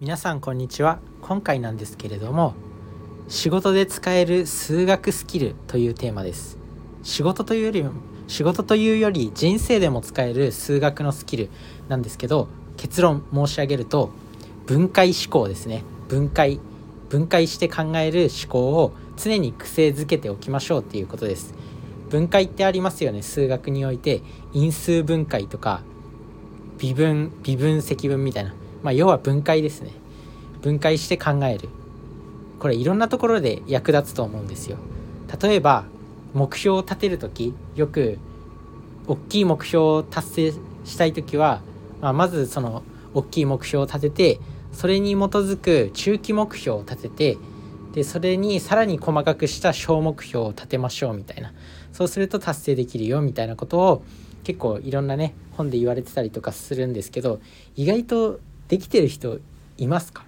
皆さんこんにちは。今回なんですけれども仕事で使える数学スキルというテーマです。仕事というより仕事というより人生でも使える数学のスキルなんですけど結論申し上げると分解思考ですね。分解。分解して考える思考を常に癖づけておきましょうっていうことです。分解ってありますよね数学において。因数分解とか微分微分積分みたいな。まあ要は分解ですね。分解して考える。これいろんなところで役立つと思うんですよ。例えば目標を立てる時よく大きい目標を達成したい時は、まあ、まずその大きい目標を立ててそれに基づく中期目標を立ててでそれにさらに細かくした小目標を立てましょうみたいな。そうすると達成できるよみたいなことを結構いろんなね本で言われてたりとかするんですけど意外とできてる人いますか？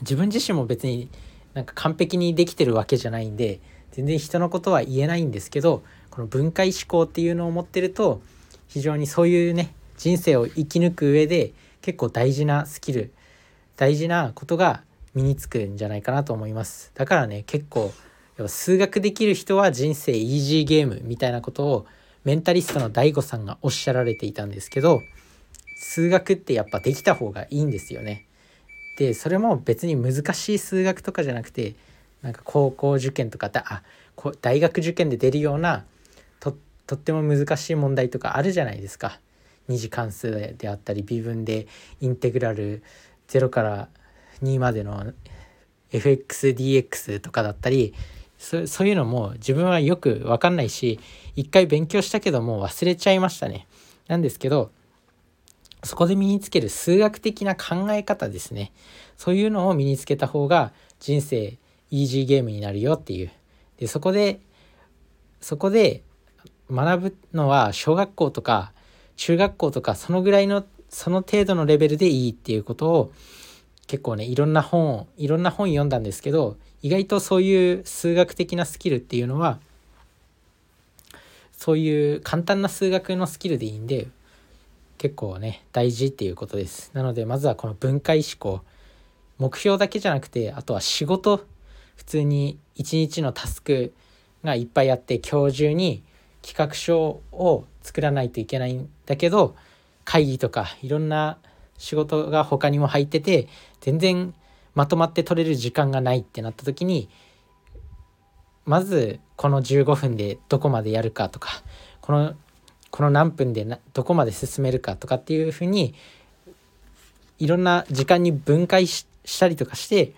自分自身も別になんか完璧にできてるわけじゃないんで全然人のことは言えないんですけどこの分解思考っていうのを持ってると非常にそういうね人生を生き抜く上で結構大事なスキル大事なことが身につくんじゃないかなと思います。だからね結構やっぱ数学できる人は人生イージーゲームみたいなことをメンタリストの DAIGO さんがおっしゃられていたんですけど数学ってやっぱできた方がいいんですよね。でそれも別に難しい数学とかじゃなくてなんか高校受験とかだあ大学受験で出るようなとっても難しい問題とかあるじゃないですか。二次関数であったり微分でインテグラル0から2までの FXDX とかだったりそそういうのも自分はよく分かんないし一回勉強したけどもう忘れちゃいましたね。なんですけどそこで身につける数学的な考え方ですね。そういうのを身につけた方が人生イージーゲームになるよっていう。でそこでそこで学ぶのは小学校とか中学校とかそのぐらいのその程度のレベルでいいっていうことを結構ねいろんな本いろんな本読んだんですけど意外とそういう数学的なスキルっていうのはそういう簡単な数学のスキルでいいんで結構ね大事っていうことです。なのでまずはこの分解思考。目標だけじゃなくてあとは仕事。普通に一日のタスクがいっぱいあって今日中に企画書を作らないといけないんだけど会議とかいろんな仕事が他にも入ってて全然まとまって取れる時間がないってなった時にまずこの15分でどこまでやるかとかこのこの何分でなどこまで進めるかとかっていうふうにいろんな時間に分解したりとかして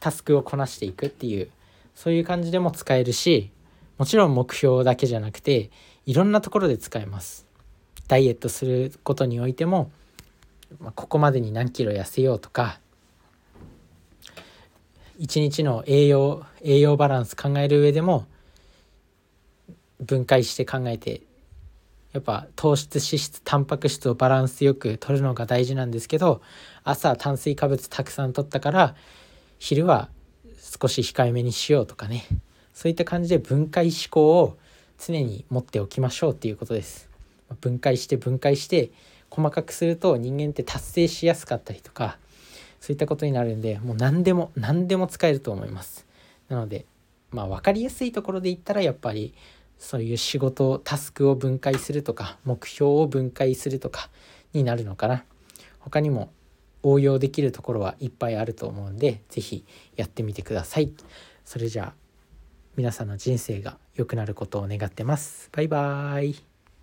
タスクをこなしていくっていうそういう感じでも使えるしもちろん目標だけじゃなくていろんなところで使えます。ダイエットすることにおいても、まあ、ここまでに何キロ痩せようとか一日の栄養栄養バランス考える上でも分解して考えてやっぱ糖質脂質タンパク質をバランスよく取るのが大事なんですけど朝炭水化物たくさん取ったから昼は少し控えめにしようとかね。そういった感じで分解思考を常に持っておきましょうっていうことです。分解して分解して細かくすると人間って達成しやすかったりとかそういったことになるんでもう何でも何でも使えると思います。なのでまあ分かりやすいところで言ったらやっぱりそういう仕事タスクを分解するとか目標を分解するとかになるのかな。他にも応用できるところはいっぱいあると思うんで是非やってみてください。それじゃあ皆さんの人生が良くなることを願ってます。バイバーイ。